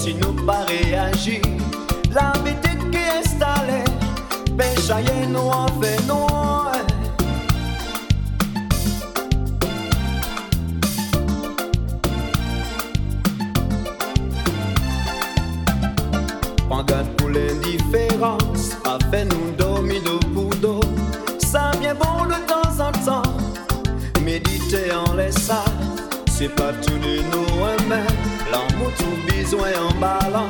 si nous pas réagir L'habitude qui est installée Péchaillé nous en fait Prends garde pour l'indifférence Pas fait nous dormir debout d'eau Ça vient bon de temps en temps Méditer en laissant C'est pas tout de nous aimer L'amour tout en ballant En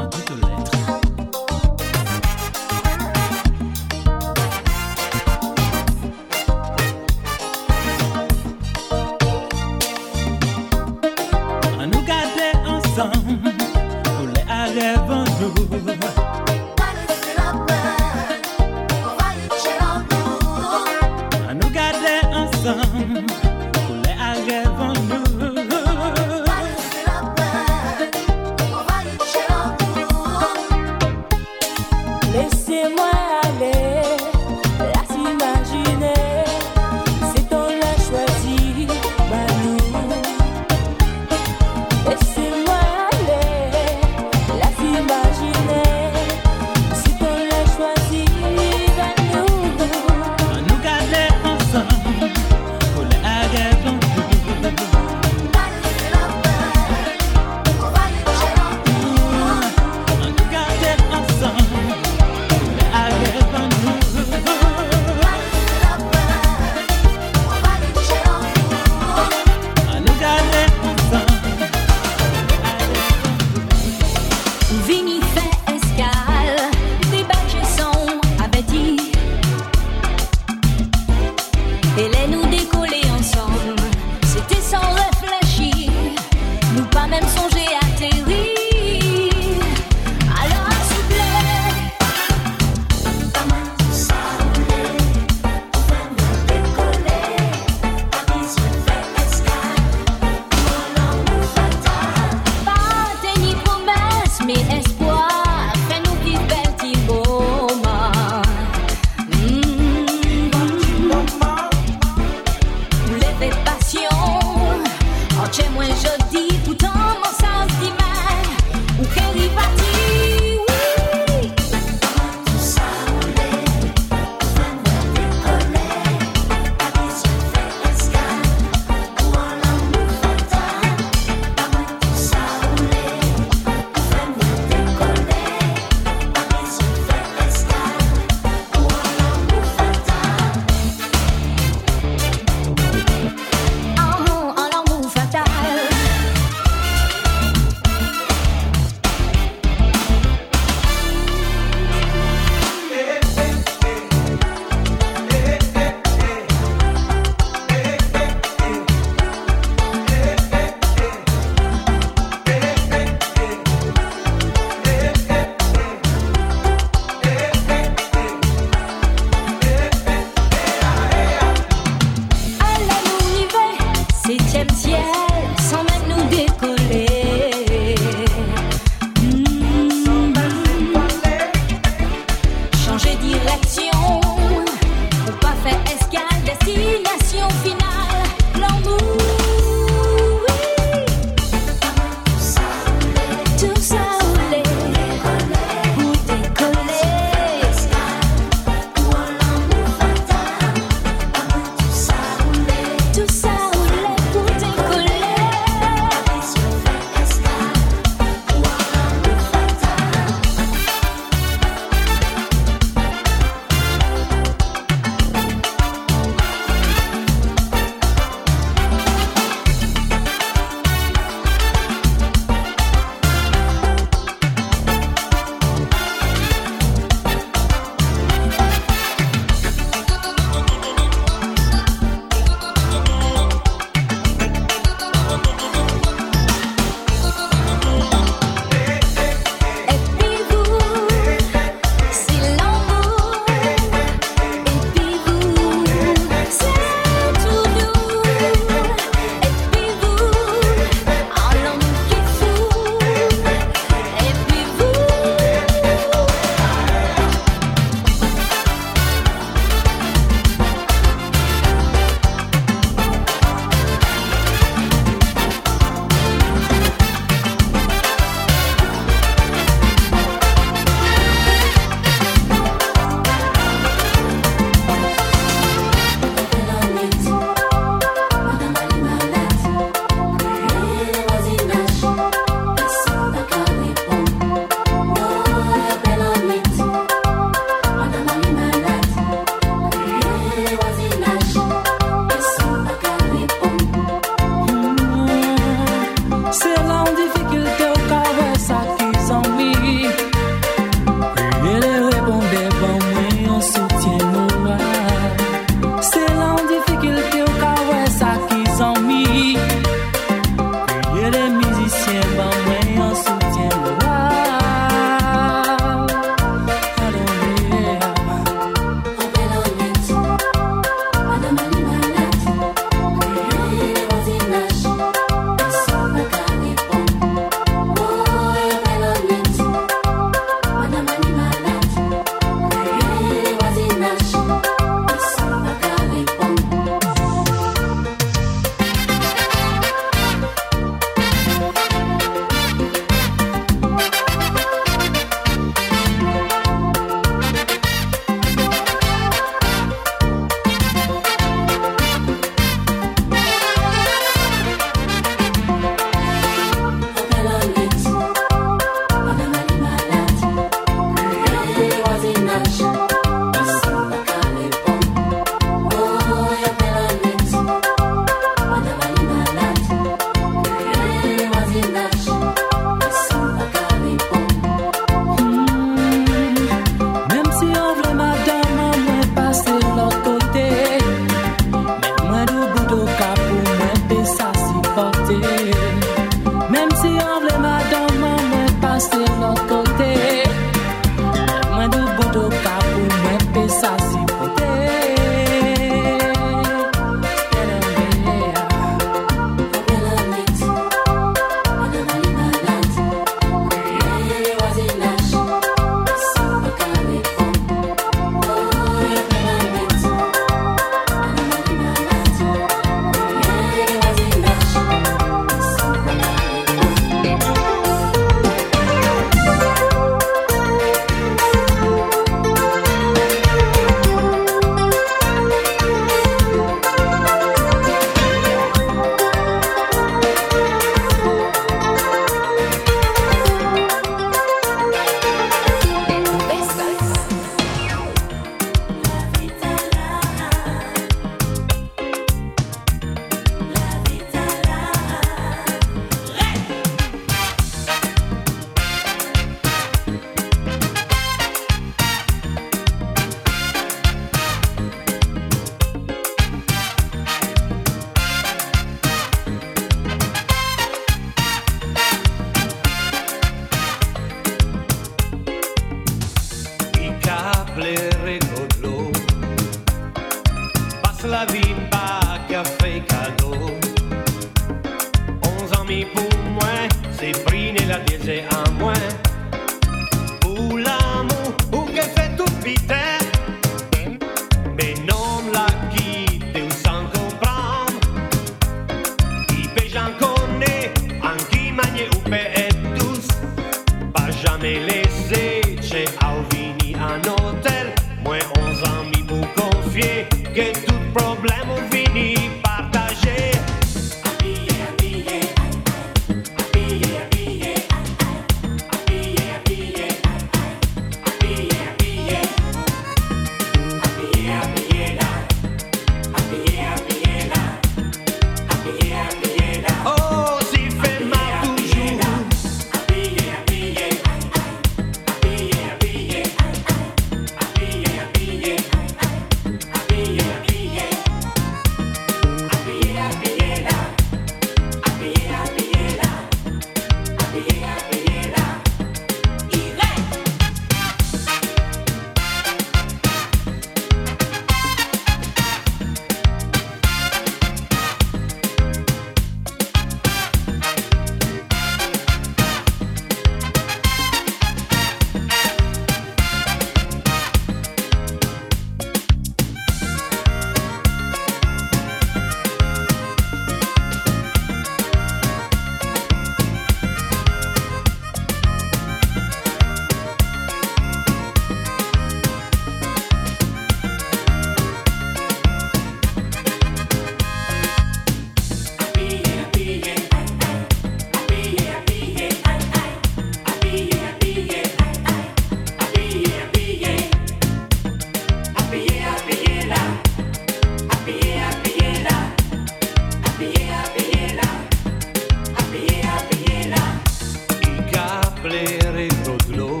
bere Rodelot.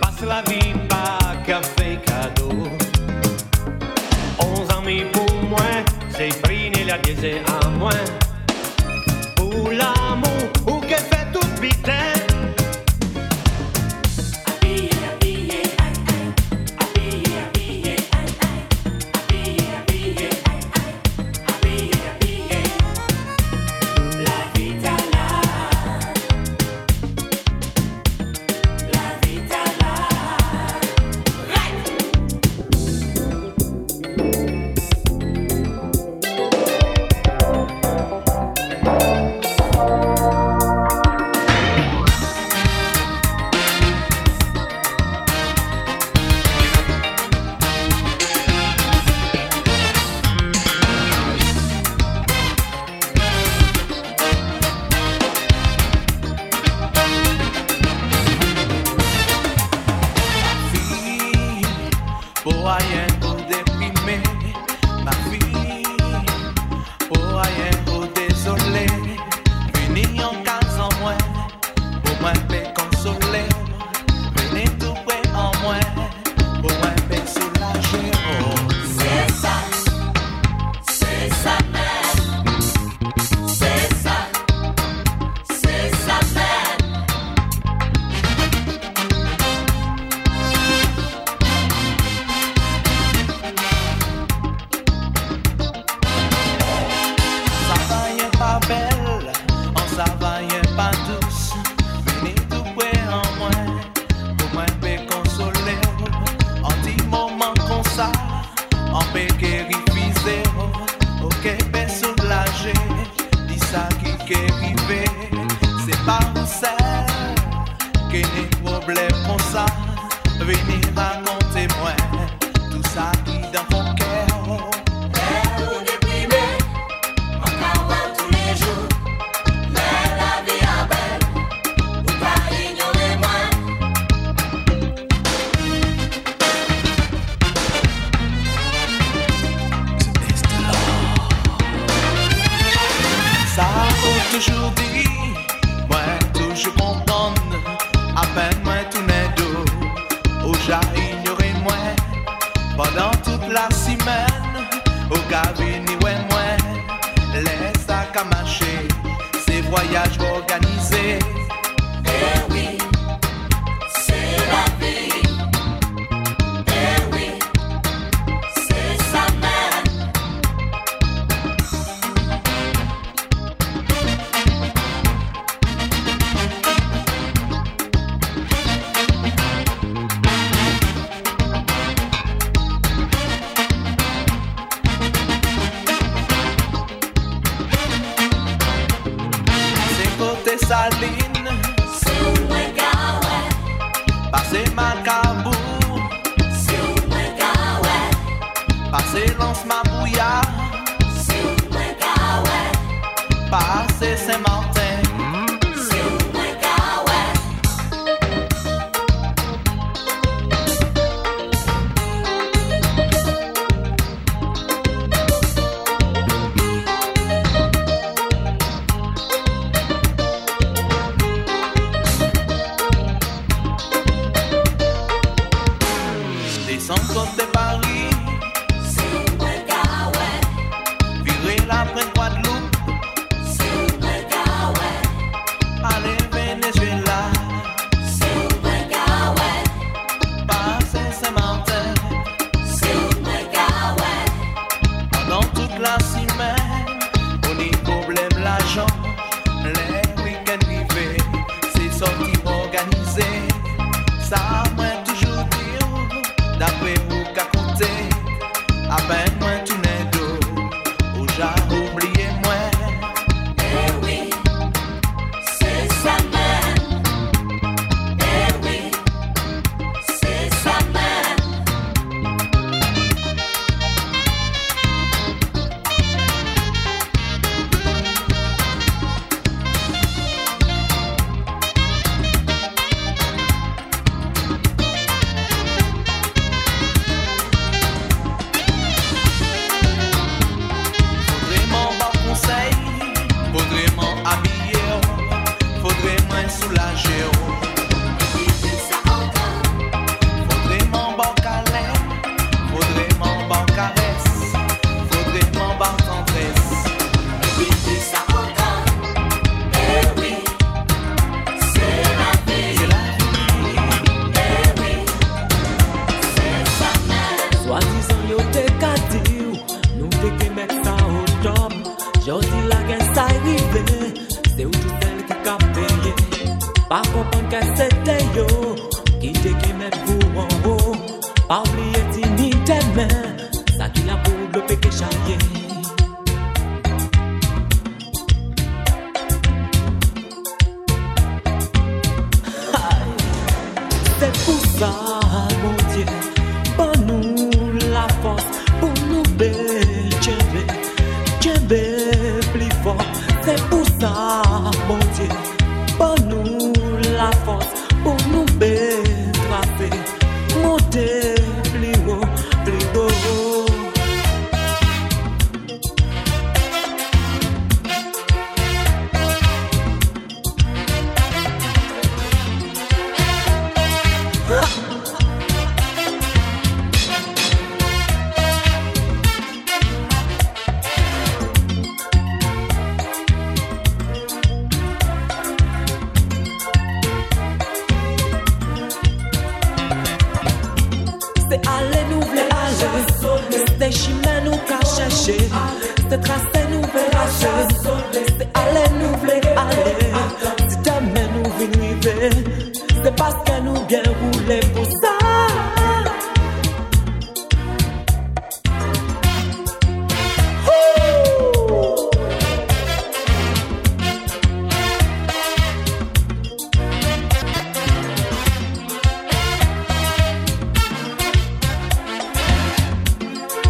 Passe la vie par café cadeau. Onze amis pour moi, c'est prix et la diesel à moins.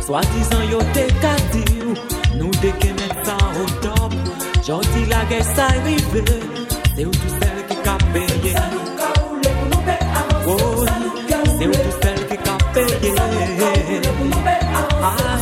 Swa dizan yo te kati ou Nou deke met sa o top. Janti la ge sa rive Se ou tou sel ki ka peye. Sa nou ka ou le pou nou pe avanse Sa nou ka ou le pou nou pe avanse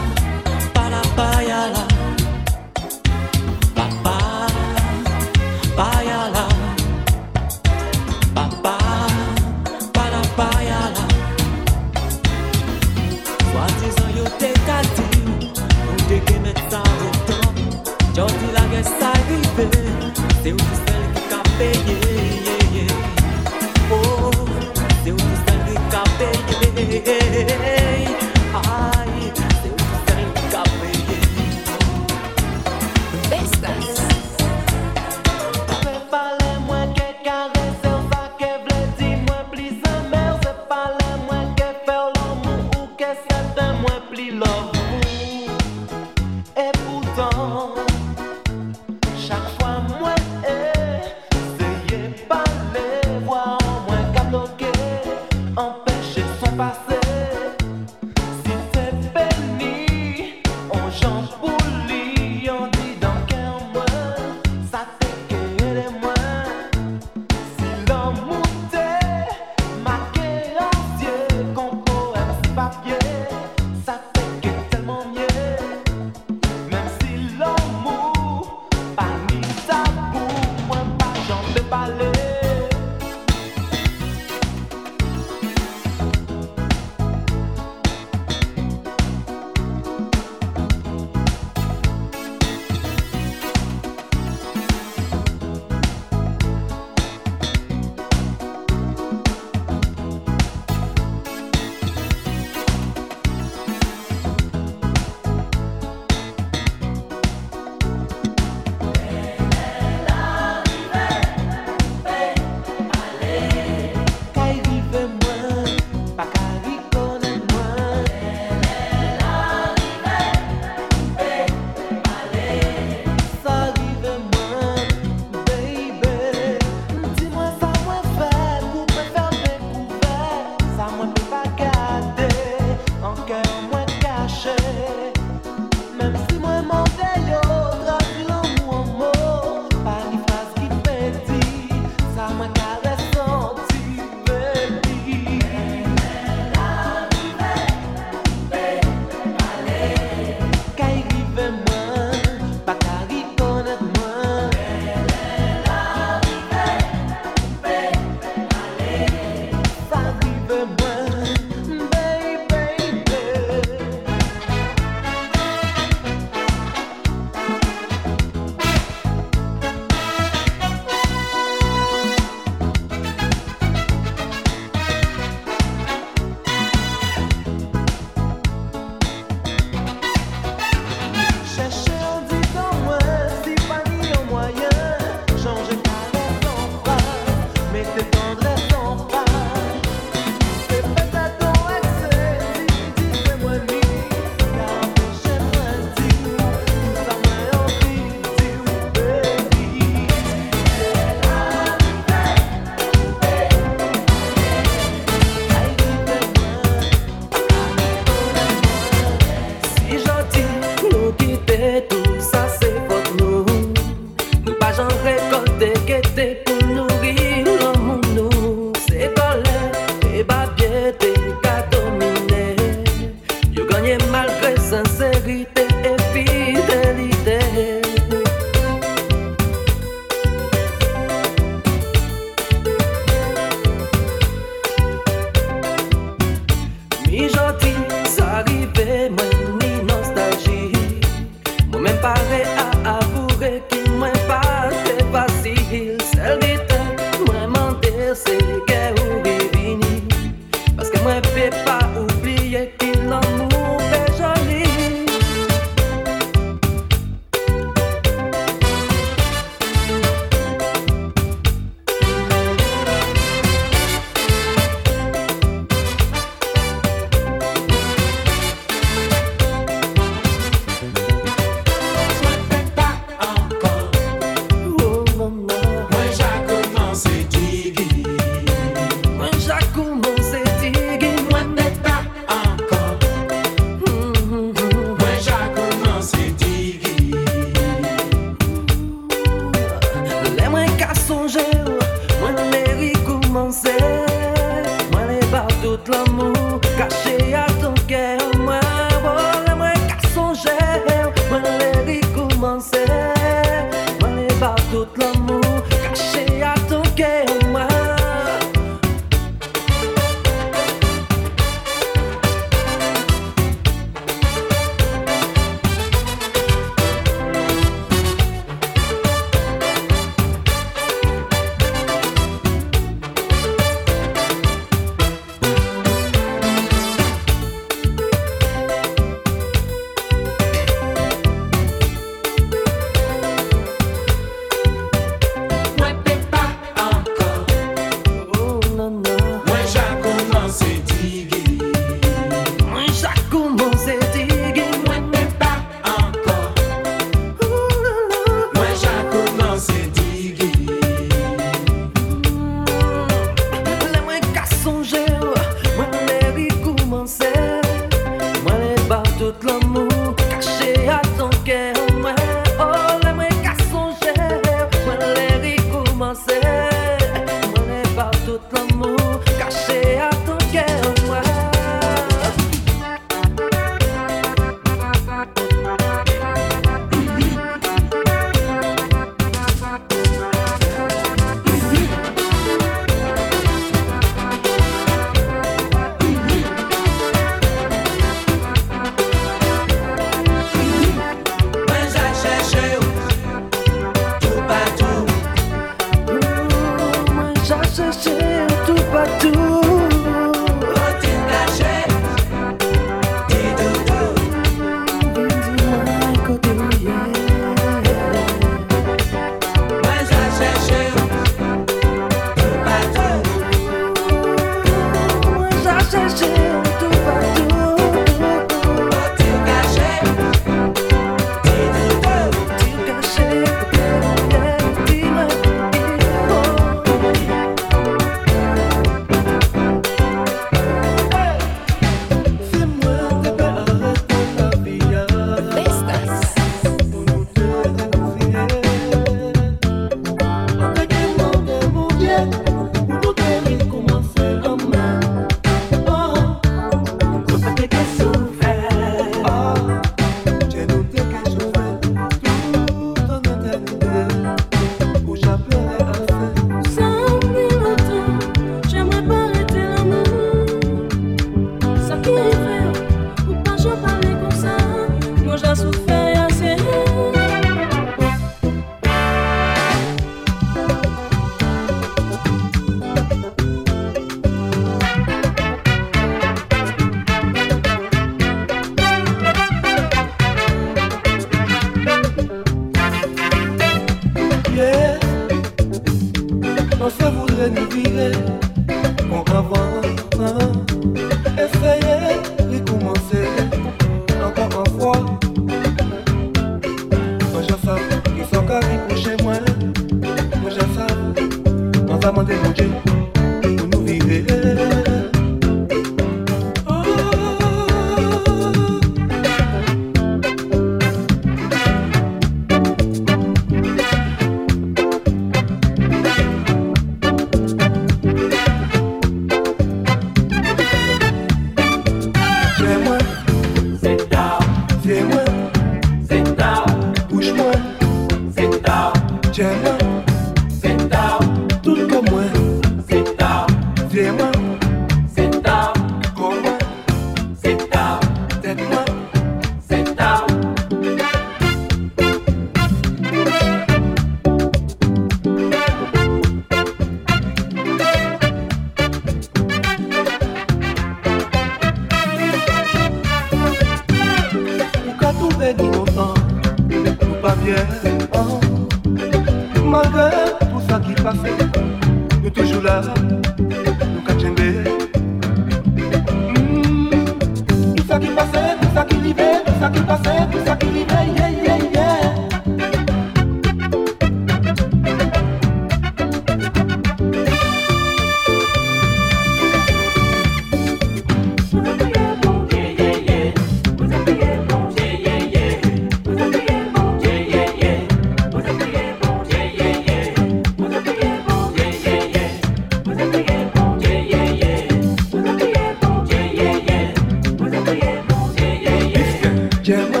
Jemma.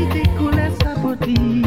maiti kulesa poti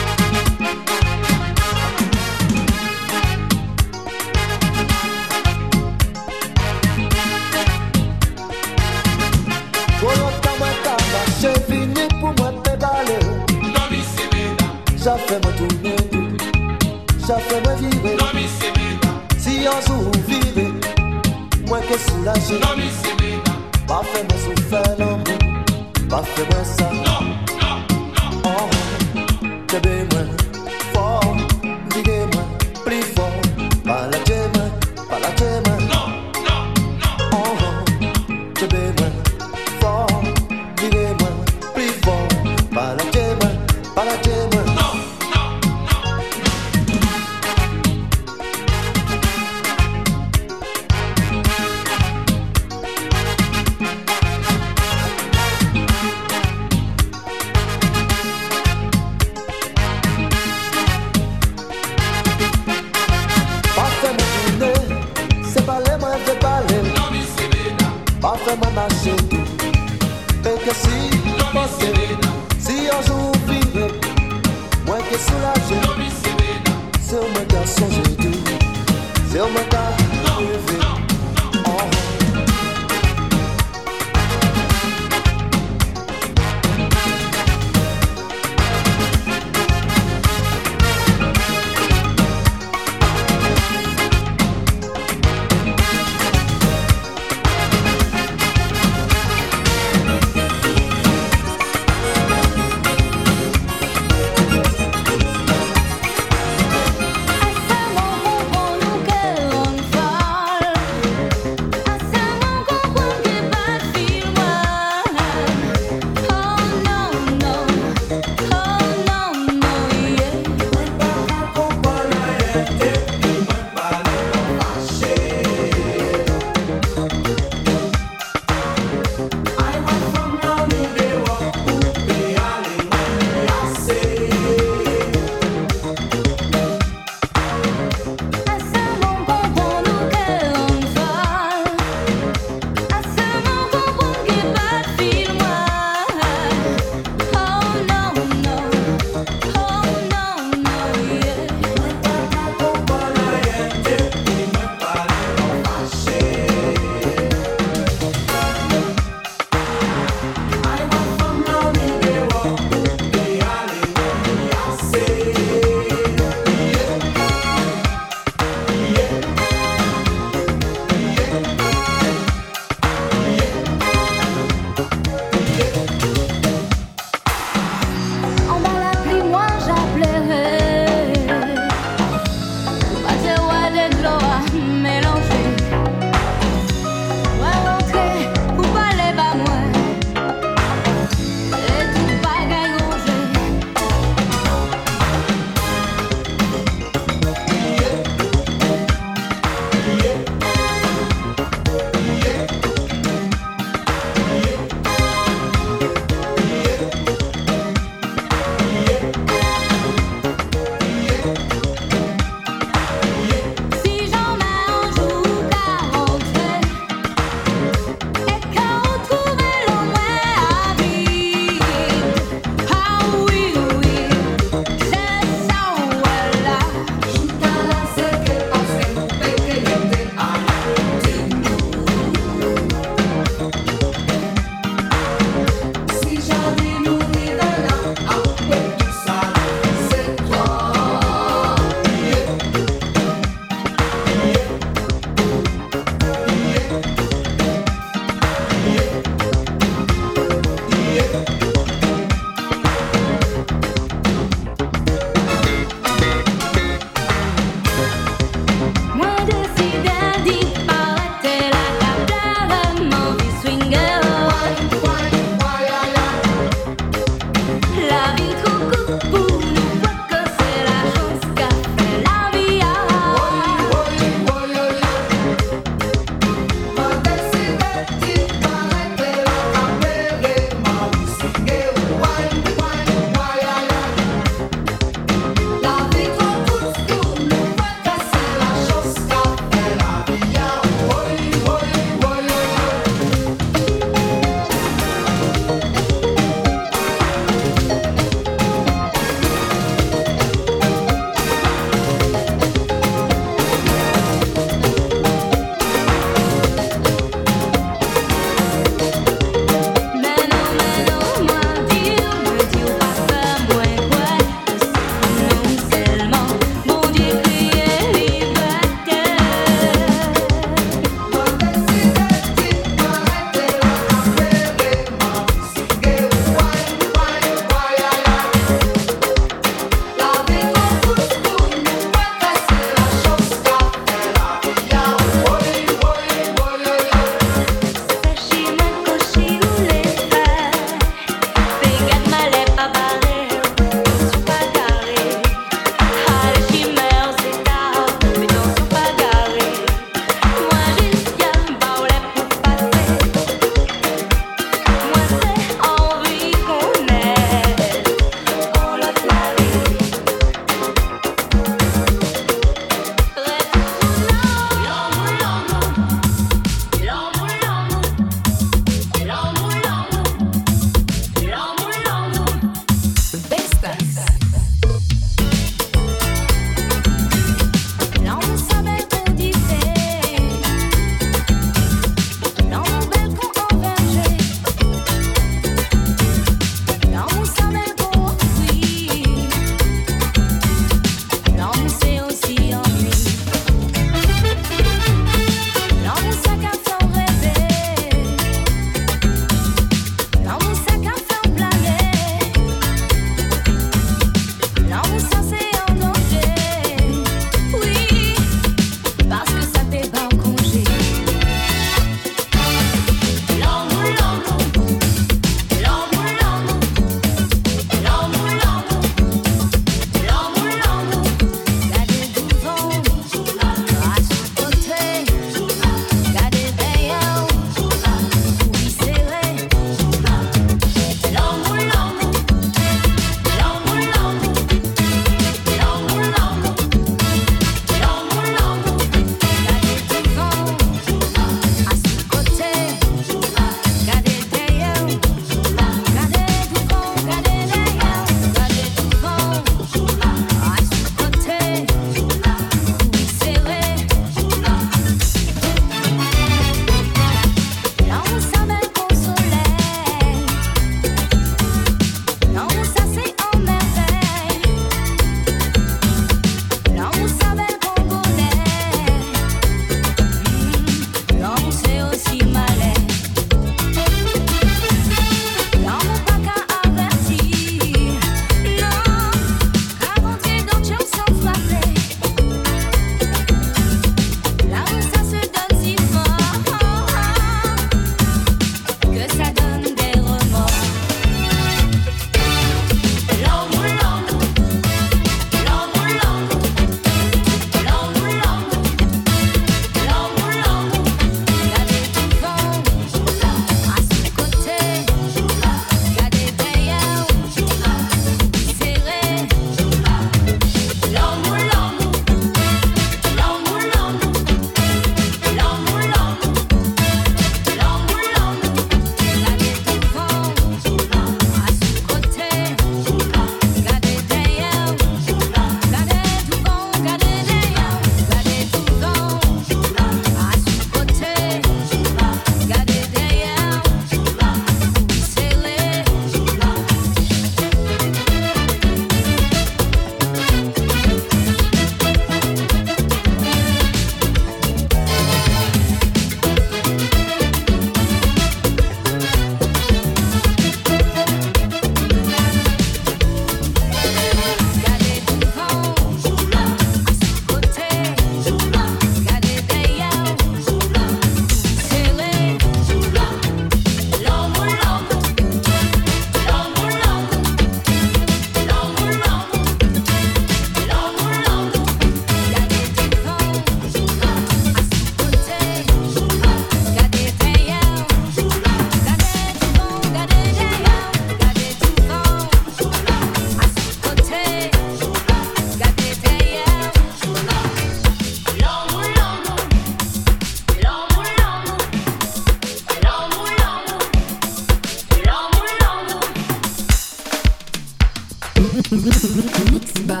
Mixed by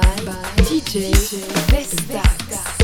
DJ Vestax.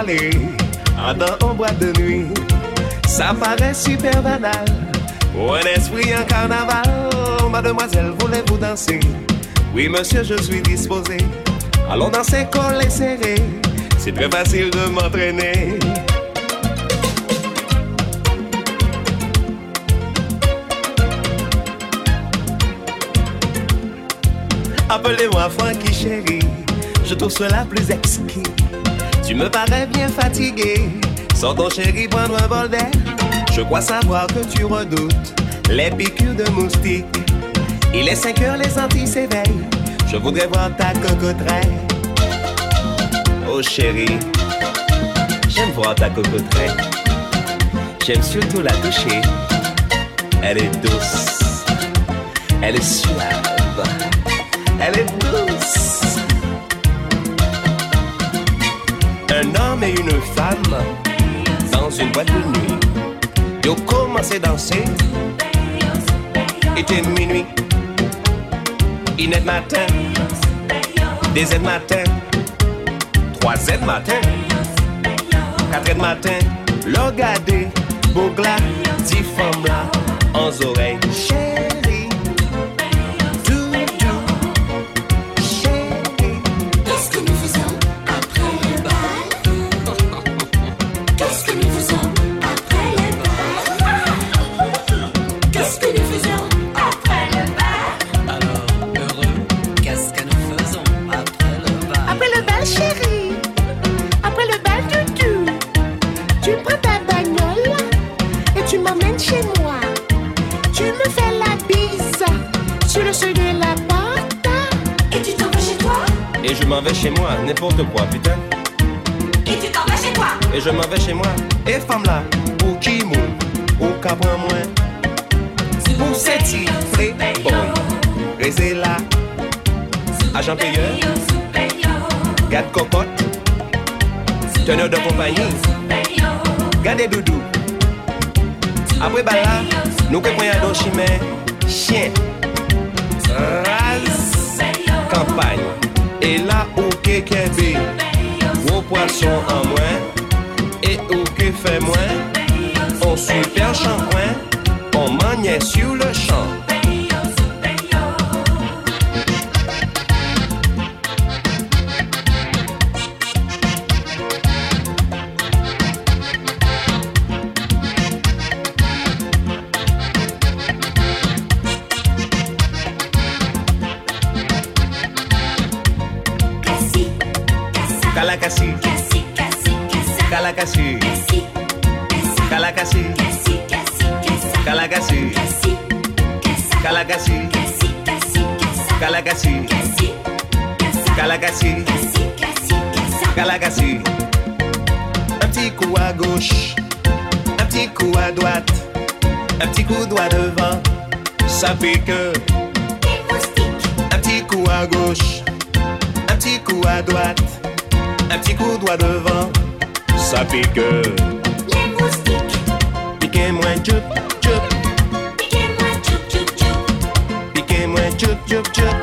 La calé, dans en boîte de nuit. Ça paraît super banal, pour un esprit en carnaval. Mademoiselle, voulez-vous danser? Oui, monsieur, je suis disposé. Allons danser collé serré, c'est très facile de m'entraîner. Appelez-moi Frankie chérie, je trouve cela plus exquis. Tu me parais bien fatigué, sors ton chéri prendre un bol d'air. Je crois savoir que tu redoutes les piqûres de moustiques. Il est 5 heures, les Antilles s'éveillent. Je voudrais voir ta cocoterie. Oh chérie, j'aime voir ta cocoterie. J'aime surtout la toucher. Elle est douce, elle est suave, elle est douce. Un homme et une femme dans une boîte de nuit. Ils ont commencé à danser. Était minuit. Il est matin. Des aides matin. Trois aides matin. Quatre aides matin. L'on gardé. Bougla. Dix femmes là. En oreilles. Vais chez moi, n'importe quoi, putain. Et tu t'en vas chez toi Et je m'en vais chez moi. Et femme là, pour qui mou, ou capra moins. Pour cette playboy, restez là. Agent payeur, garde cocotte, teneur de compagnie, gardez doudou. Après là, nous que prenons un chimère, chien, ras, campagne. Et là où kekebe, gros poisson en moins, et où que fait moins, on super shampoing, on maniait sur Cassa calacassi, Cassi, cassi, cassa calacassi. Un petit coup à gauche, un petit coup à droite, un petit coup droit devant, ça moustiques Un petit coup à gauche, un petit coup à droite, un petit coup droit devant, ça pique. Les moustiques Piquez-moi, tchoup, tchoup, Piquez-moi, tchoup, tchoup, tchoup. Piquez-moi, tchoup, tchoup, tchoup,